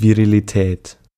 Virilität.